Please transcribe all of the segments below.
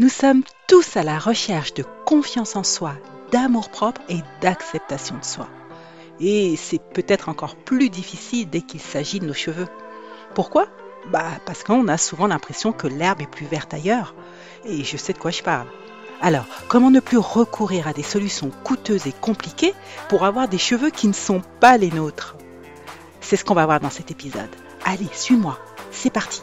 Nous sommes tous à la recherche de confiance en soi, d'amour-propre et d'acceptation de soi. Et c'est peut-être encore plus difficile dès qu'il s'agit de nos cheveux. Pourquoi? Bah parce qu'on a souvent l'impression que l'herbe est plus verte ailleurs. Et je sais de quoi je parle. Alors, comment ne plus recourir à des solutions coûteuses et compliquées pour avoir des cheveux qui ne sont pas les nôtres? C'est ce qu'on va voir dans cet épisode. Allez, suis-moi, c'est parti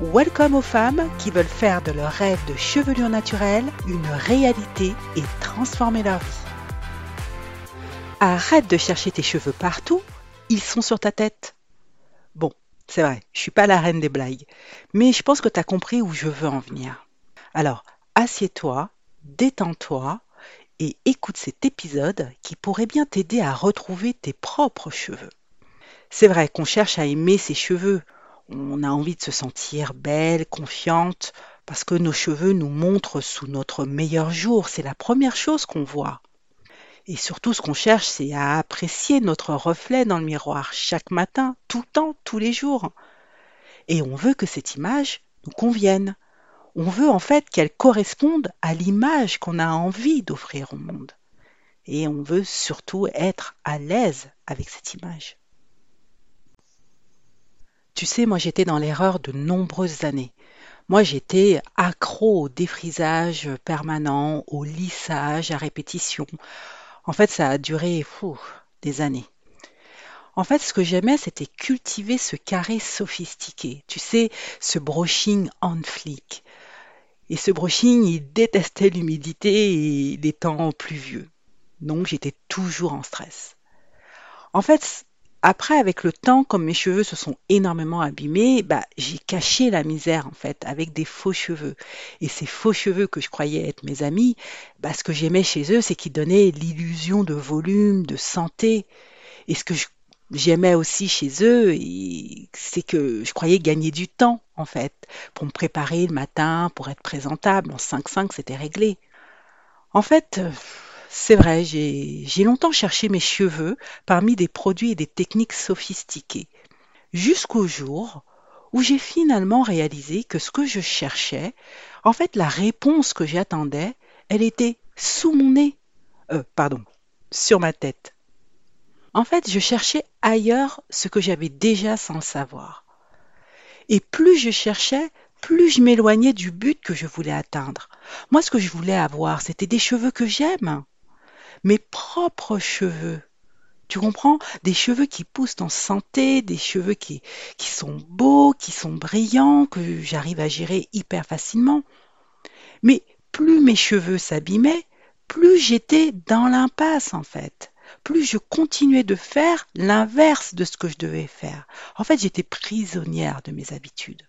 Welcome aux femmes qui veulent faire de leur rêve de chevelure naturelle une réalité et transformer leur vie. Arrête de chercher tes cheveux partout, ils sont sur ta tête. Bon, c'est vrai, je suis pas la reine des blagues, mais je pense que tu as compris où je veux en venir. Alors, assieds-toi, détends-toi et écoute cet épisode qui pourrait bien t'aider à retrouver tes propres cheveux. C'est vrai qu'on cherche à aimer ses cheveux, on a envie de se sentir belle, confiante, parce que nos cheveux nous montrent sous notre meilleur jour. C'est la première chose qu'on voit. Et surtout, ce qu'on cherche, c'est à apprécier notre reflet dans le miroir chaque matin, tout le temps, tous les jours. Et on veut que cette image nous convienne. On veut en fait qu'elle corresponde à l'image qu'on a envie d'offrir au monde. Et on veut surtout être à l'aise avec cette image. Tu sais, moi j'étais dans l'erreur de nombreuses années. Moi j'étais accro au défrisage permanent, au lissage à répétition. En fait, ça a duré fou, des années. En fait, ce que j'aimais, c'était cultiver ce carré sophistiqué. Tu sais, ce brushing on flic. Et ce brushing, il détestait l'humidité et les temps pluvieux. Donc j'étais toujours en stress. En fait, après, avec le temps, comme mes cheveux se sont énormément abîmés, bah, j'ai caché la misère en fait avec des faux cheveux. Et ces faux cheveux que je croyais être mes amis, bah, ce que j'aimais chez eux, c'est qu'ils donnaient l'illusion de volume, de santé. Et ce que j'aimais aussi chez eux, c'est que je croyais gagner du temps en fait pour me préparer le matin, pour être présentable. En 5-5, c'était réglé. En fait, c'est vrai, j'ai longtemps cherché mes cheveux parmi des produits et des techniques sophistiquées, jusqu'au jour où j'ai finalement réalisé que ce que je cherchais, en fait la réponse que j'attendais, elle était sous mon nez, euh, pardon, sur ma tête. En fait, je cherchais ailleurs ce que j'avais déjà sans savoir. Et plus je cherchais, plus je m'éloignais du but que je voulais atteindre. Moi, ce que je voulais avoir, c'était des cheveux que j'aime mes propres cheveux. Tu comprends? Des cheveux qui poussent en santé, des cheveux qui, qui sont beaux, qui sont brillants, que j'arrive à gérer hyper facilement. Mais plus mes cheveux s'abîmaient, plus j'étais dans l'impasse en fait. Plus je continuais de faire l'inverse de ce que je devais faire. En fait, j'étais prisonnière de mes habitudes.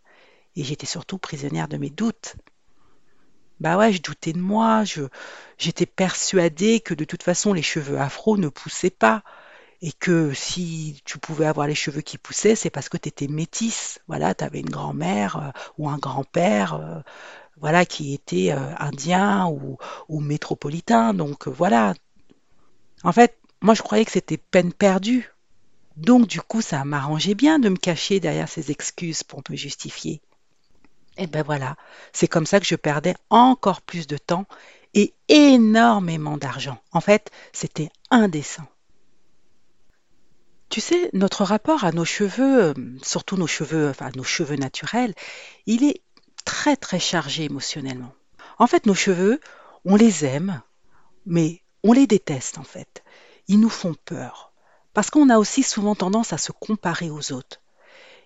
Et j'étais surtout prisonnière de mes doutes. Bah ouais, je doutais de moi, je j'étais persuadée que de toute façon les cheveux afro ne poussaient pas et que si tu pouvais avoir les cheveux qui poussaient, c'est parce que tu étais métisse. Voilà, tu avais une grand-mère euh, ou un grand-père euh, voilà qui était euh, indien ou, ou métropolitain donc voilà. En fait, moi je croyais que c'était peine perdue. Donc du coup, ça m'arrangeait bien de me cacher derrière ces excuses pour me justifier. Et ben voilà, c'est comme ça que je perdais encore plus de temps et énormément d'argent. En fait, c'était indécent. Tu sais, notre rapport à nos cheveux, euh, surtout nos cheveux, enfin nos cheveux naturels, il est très très chargé émotionnellement. En fait, nos cheveux, on les aime, mais on les déteste en fait. Ils nous font peur. Parce qu'on a aussi souvent tendance à se comparer aux autres.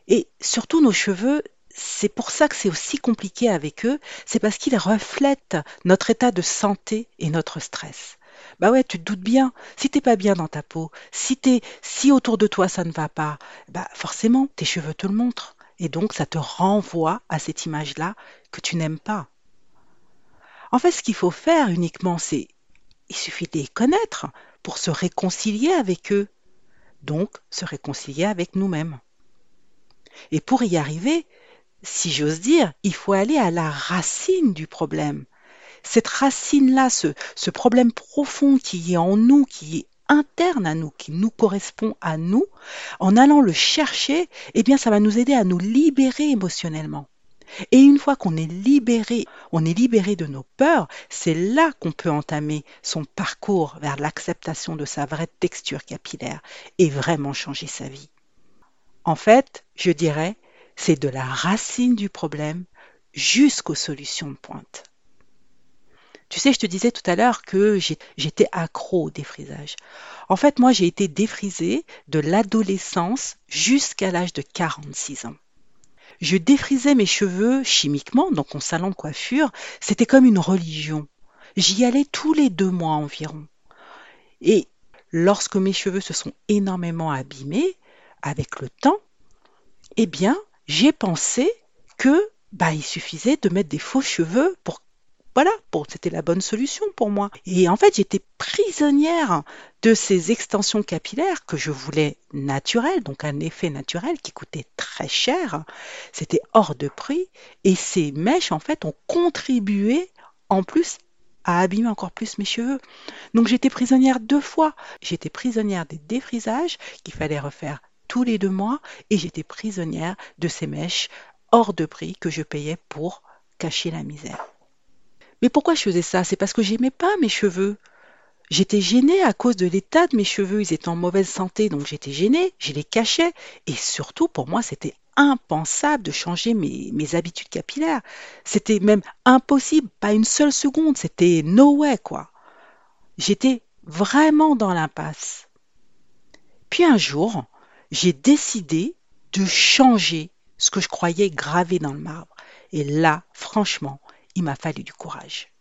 Et surtout, nos cheveux, c'est pour ça que c'est aussi compliqué avec eux, c'est parce qu'ils reflètent notre état de santé et notre stress. Bah ouais, tu te doutes bien, si t'es pas bien dans ta peau, si t'es, si autour de toi ça ne va pas, bah forcément tes cheveux te le montrent. Et donc ça te renvoie à cette image-là que tu n'aimes pas. En fait, ce qu'il faut faire uniquement, c'est il suffit de les connaître pour se réconcilier avec eux, donc se réconcilier avec nous-mêmes. Et pour y arriver, si j'ose dire, il faut aller à la racine du problème. Cette racine-là, ce, ce problème profond qui est en nous, qui est interne à nous, qui nous correspond à nous, en allant le chercher, eh bien, ça va nous aider à nous libérer émotionnellement. Et une fois qu'on est libéré, on est libéré de nos peurs, c'est là qu'on peut entamer son parcours vers l'acceptation de sa vraie texture capillaire et vraiment changer sa vie. En fait, je dirais, c'est de la racine du problème jusqu'aux solutions de pointe. Tu sais, je te disais tout à l'heure que j'étais accro au défrisage. En fait, moi, j'ai été défrisée de l'adolescence jusqu'à l'âge de 46 ans. Je défrisais mes cheveux chimiquement, donc en salon de coiffure. C'était comme une religion. J'y allais tous les deux mois environ. Et lorsque mes cheveux se sont énormément abîmés, avec le temps, eh bien, j'ai pensé que bah, il suffisait de mettre des faux cheveux pour voilà, c'était la bonne solution pour moi. Et en fait, j'étais prisonnière de ces extensions capillaires que je voulais naturelles, donc un effet naturel qui coûtait très cher. C'était hors de prix. Et ces mèches, en fait, ont contribué en plus à abîmer encore plus mes cheveux. Donc j'étais prisonnière deux fois. J'étais prisonnière des défrisages qu'il fallait refaire tous les deux mois et j'étais prisonnière de ces mèches hors de prix que je payais pour cacher la misère. Mais pourquoi je faisais ça? C'est parce que j'aimais pas mes cheveux. J'étais gênée à cause de l'état de mes cheveux, ils étaient en mauvaise santé, donc j'étais gênée, je les cachais. Et surtout, pour moi, c'était impensable de changer mes, mes habitudes capillaires. C'était même impossible, pas une seule seconde, c'était no way, quoi. J'étais vraiment dans l'impasse. Puis un jour, j'ai décidé de changer ce que je croyais gravé dans le marbre. Et là, franchement, il m'a fallu du courage.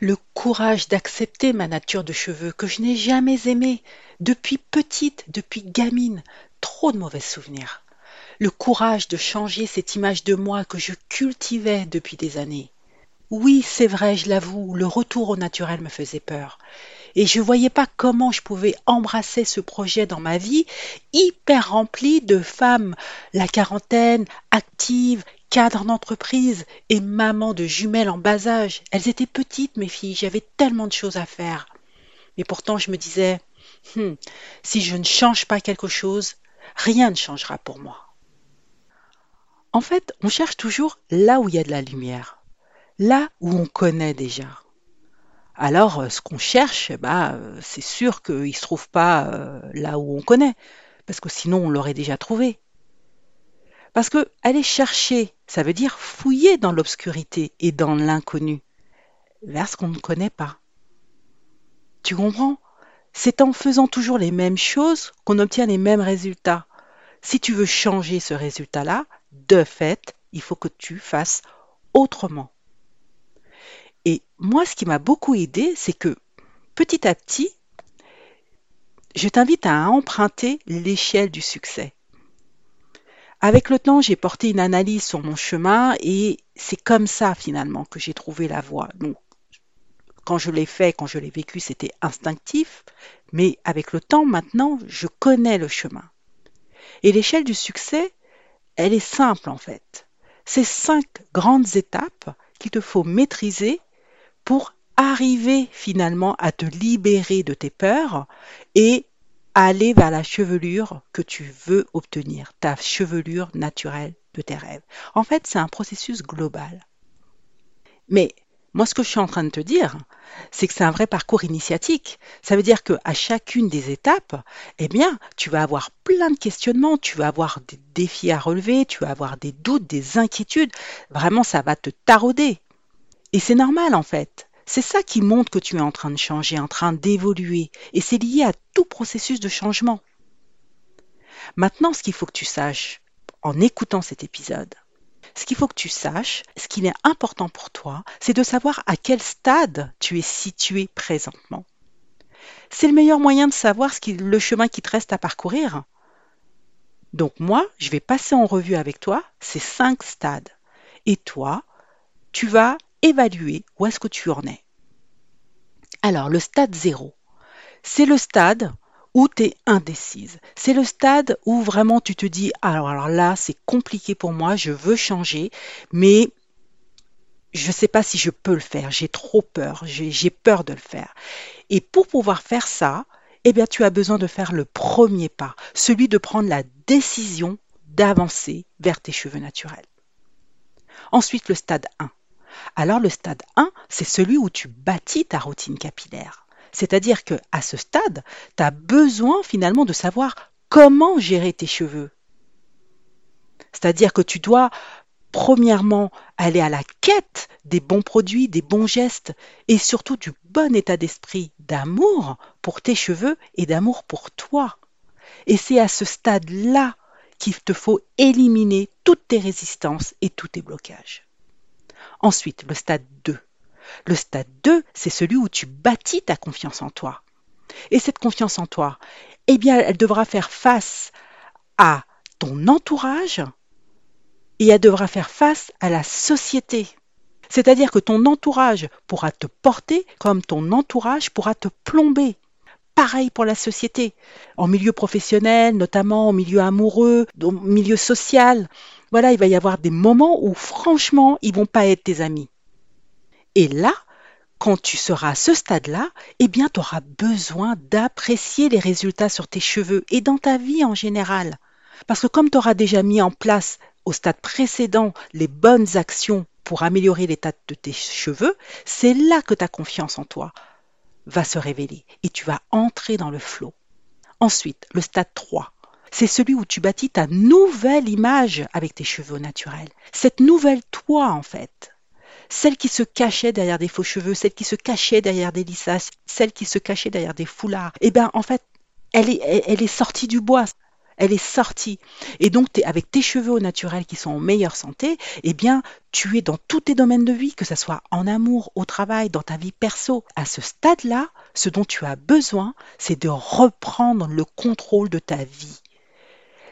Le courage d'accepter ma nature de cheveux que je n'ai jamais aimée, depuis petite, depuis gamine, trop de mauvais souvenirs. Le courage de changer cette image de moi que je cultivais depuis des années. Oui, c'est vrai, je l'avoue, le retour au naturel me faisait peur. Et je ne voyais pas comment je pouvais embrasser ce projet dans ma vie, hyper rempli de femmes, la quarantaine, actives, cadre d'entreprise et maman de jumelles en bas âge. Elles étaient petites, mes filles, j'avais tellement de choses à faire. Mais pourtant, je me disais, hmm, si je ne change pas quelque chose, rien ne changera pour moi. En fait, on cherche toujours là où il y a de la lumière, là où on connaît déjà. Alors, euh, ce qu'on cherche, bah, c'est sûr qu'il ne se trouve pas euh, là où on connaît, parce que sinon on l'aurait déjà trouvé. Parce que aller chercher, ça veut dire fouiller dans l'obscurité et dans l'inconnu, vers ce qu'on ne connaît pas. Tu comprends? C'est en faisant toujours les mêmes choses qu'on obtient les mêmes résultats. Si tu veux changer ce résultat-là, de fait, il faut que tu fasses autrement. Et moi, ce qui m'a beaucoup aidé, c'est que petit à petit, je t'invite à emprunter l'échelle du succès. Avec le temps, j'ai porté une analyse sur mon chemin et c'est comme ça finalement que j'ai trouvé la voie. Donc, quand je l'ai fait, quand je l'ai vécu, c'était instinctif, mais avec le temps, maintenant, je connais le chemin. Et l'échelle du succès, elle est simple en fait. C'est cinq grandes étapes qu'il te faut maîtriser pour arriver finalement à te libérer de tes peurs et aller vers la chevelure que tu veux obtenir, ta chevelure naturelle de tes rêves. En fait, c'est un processus global. Mais moi, ce que je suis en train de te dire, c'est que c'est un vrai parcours initiatique. Ça veut dire qu'à chacune des étapes, eh bien, tu vas avoir plein de questionnements, tu vas avoir des défis à relever, tu vas avoir des doutes, des inquiétudes. Vraiment, ça va te tarauder. Et c'est normal, en fait. C'est ça qui montre que tu es en train de changer, en train d'évoluer, et c'est lié à tout processus de changement. Maintenant, ce qu'il faut que tu saches, en écoutant cet épisode, ce qu'il faut que tu saches, ce qui est important pour toi, c'est de savoir à quel stade tu es situé présentement. C'est le meilleur moyen de savoir ce qui, le chemin qui te reste à parcourir. Donc moi, je vais passer en revue avec toi ces cinq stades. Et toi, tu vas évaluer où est-ce que tu en es. Alors, le stade 0, c'est le stade où tu es indécise. C'est le stade où vraiment tu te dis, alors, alors là, c'est compliqué pour moi, je veux changer, mais je ne sais pas si je peux le faire, j'ai trop peur, j'ai peur de le faire. Et pour pouvoir faire ça, eh bien, tu as besoin de faire le premier pas, celui de prendre la décision d'avancer vers tes cheveux naturels. Ensuite, le stade 1. Alors, le stade 1, c'est celui où tu bâtis ta routine capillaire. C'est-à-dire que à ce stade, tu as besoin finalement de savoir comment gérer tes cheveux. C'est-à-dire que tu dois premièrement aller à la quête des bons produits, des bons gestes et surtout du bon état d'esprit d'amour pour tes cheveux et d'amour pour toi. Et c'est à ce stade-là qu'il te faut éliminer toutes tes résistances et tous tes blocages. Ensuite, le stade 2. Le stade 2, c'est celui où tu bâtis ta confiance en toi. Et cette confiance en toi, eh bien, elle devra faire face à ton entourage et elle devra faire face à la société. C'est-à-dire que ton entourage pourra te porter comme ton entourage pourra te plomber. Pareil pour la société, en milieu professionnel, notamment en milieu amoureux, en milieu social. Voilà, il va y avoir des moments où franchement, ils vont pas être tes amis. Et là, quand tu seras à ce stade-là, eh bien, tu auras besoin d'apprécier les résultats sur tes cheveux et dans ta vie en général. Parce que comme tu auras déjà mis en place au stade précédent les bonnes actions pour améliorer l'état de tes cheveux, c'est là que ta confiance en toi va se révéler et tu vas entrer dans le flot. Ensuite, le stade 3, c'est celui où tu bâtis ta nouvelle image avec tes cheveux naturels. Cette nouvelle toi, en fait. Celle qui se cachait derrière des faux cheveux, celle qui se cachait derrière des lissages, celle qui se cachait derrière des foulards. Eh bien, en fait, elle est, elle est sortie du bois elle est sortie. Et donc, avec tes cheveux au naturel qui sont en meilleure santé, eh bien, tu es dans tous tes domaines de vie, que ce soit en amour, au travail, dans ta vie perso. À ce stade-là, ce dont tu as besoin, c'est de reprendre le contrôle de ta vie.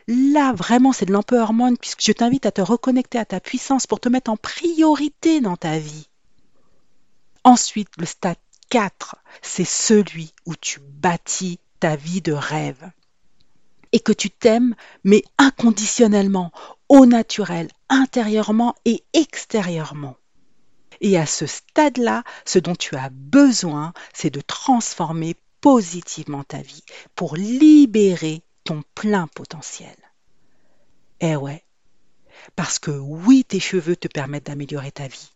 Là, vraiment, c'est de l'empowerment, puisque je t'invite à te reconnecter à ta puissance pour te mettre en priorité dans ta vie. Ensuite, le stade 4, c'est celui où tu bâtis ta vie de rêve et que tu t'aimes, mais inconditionnellement, au naturel, intérieurement et extérieurement. Et à ce stade-là, ce dont tu as besoin, c'est de transformer positivement ta vie pour libérer ton plein potentiel. Eh ouais, parce que oui, tes cheveux te permettent d'améliorer ta vie.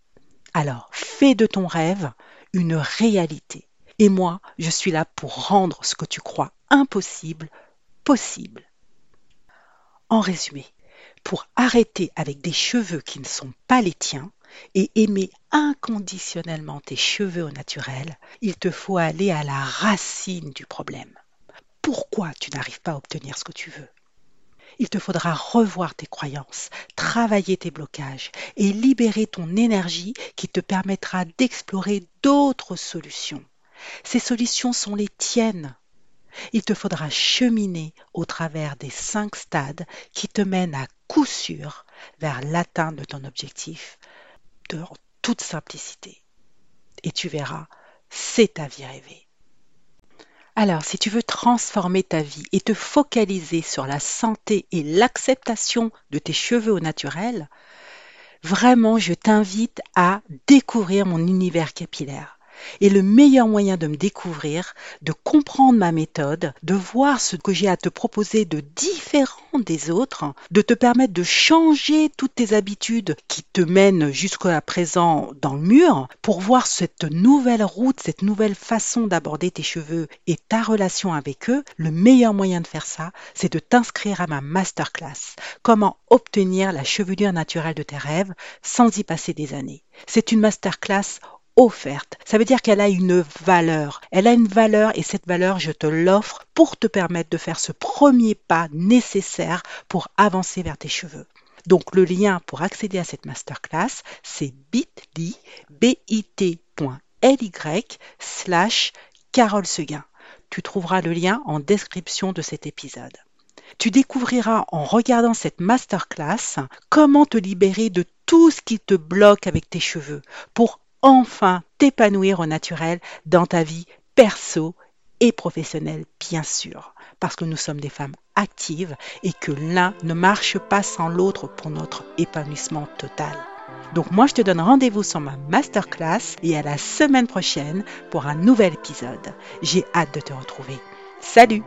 Alors, fais de ton rêve une réalité. Et moi, je suis là pour rendre ce que tu crois impossible possible. En résumé, pour arrêter avec des cheveux qui ne sont pas les tiens et aimer inconditionnellement tes cheveux au naturel, il te faut aller à la racine du problème. Pourquoi tu n'arrives pas à obtenir ce que tu veux il te faudra revoir tes croyances, travailler tes blocages et libérer ton énergie qui te permettra d'explorer d'autres solutions. Ces solutions sont les tiennes il te faudra cheminer au travers des cinq stades qui te mènent à coup sûr vers l'atteinte de ton objectif de toute simplicité. Et tu verras, c'est ta vie rêvée. Alors, si tu veux transformer ta vie et te focaliser sur la santé et l'acceptation de tes cheveux au naturel, vraiment, je t'invite à découvrir mon univers capillaire. Et le meilleur moyen de me découvrir, de comprendre ma méthode, de voir ce que j'ai à te proposer de différent des autres, de te permettre de changer toutes tes habitudes qui te mènent jusqu'à présent dans le mur pour voir cette nouvelle route, cette nouvelle façon d'aborder tes cheveux et ta relation avec eux, le meilleur moyen de faire ça, c'est de t'inscrire à ma masterclass. Comment obtenir la chevelure naturelle de tes rêves sans y passer des années. C'est une masterclass offerte. Ça veut dire qu'elle a une valeur. Elle a une valeur et cette valeur, je te l'offre pour te permettre de faire ce premier pas nécessaire pour avancer vers tes cheveux. Donc le lien pour accéder à cette masterclass, c'est bit.ly, bit.ly slash Carole Seguin. Tu trouveras le lien en description de cet épisode. Tu découvriras en regardant cette masterclass comment te libérer de tout ce qui te bloque avec tes cheveux pour enfin t'épanouir au naturel dans ta vie perso et professionnelle, bien sûr, parce que nous sommes des femmes actives et que l'un ne marche pas sans l'autre pour notre épanouissement total. Donc moi, je te donne rendez-vous sur ma masterclass et à la semaine prochaine pour un nouvel épisode. J'ai hâte de te retrouver. Salut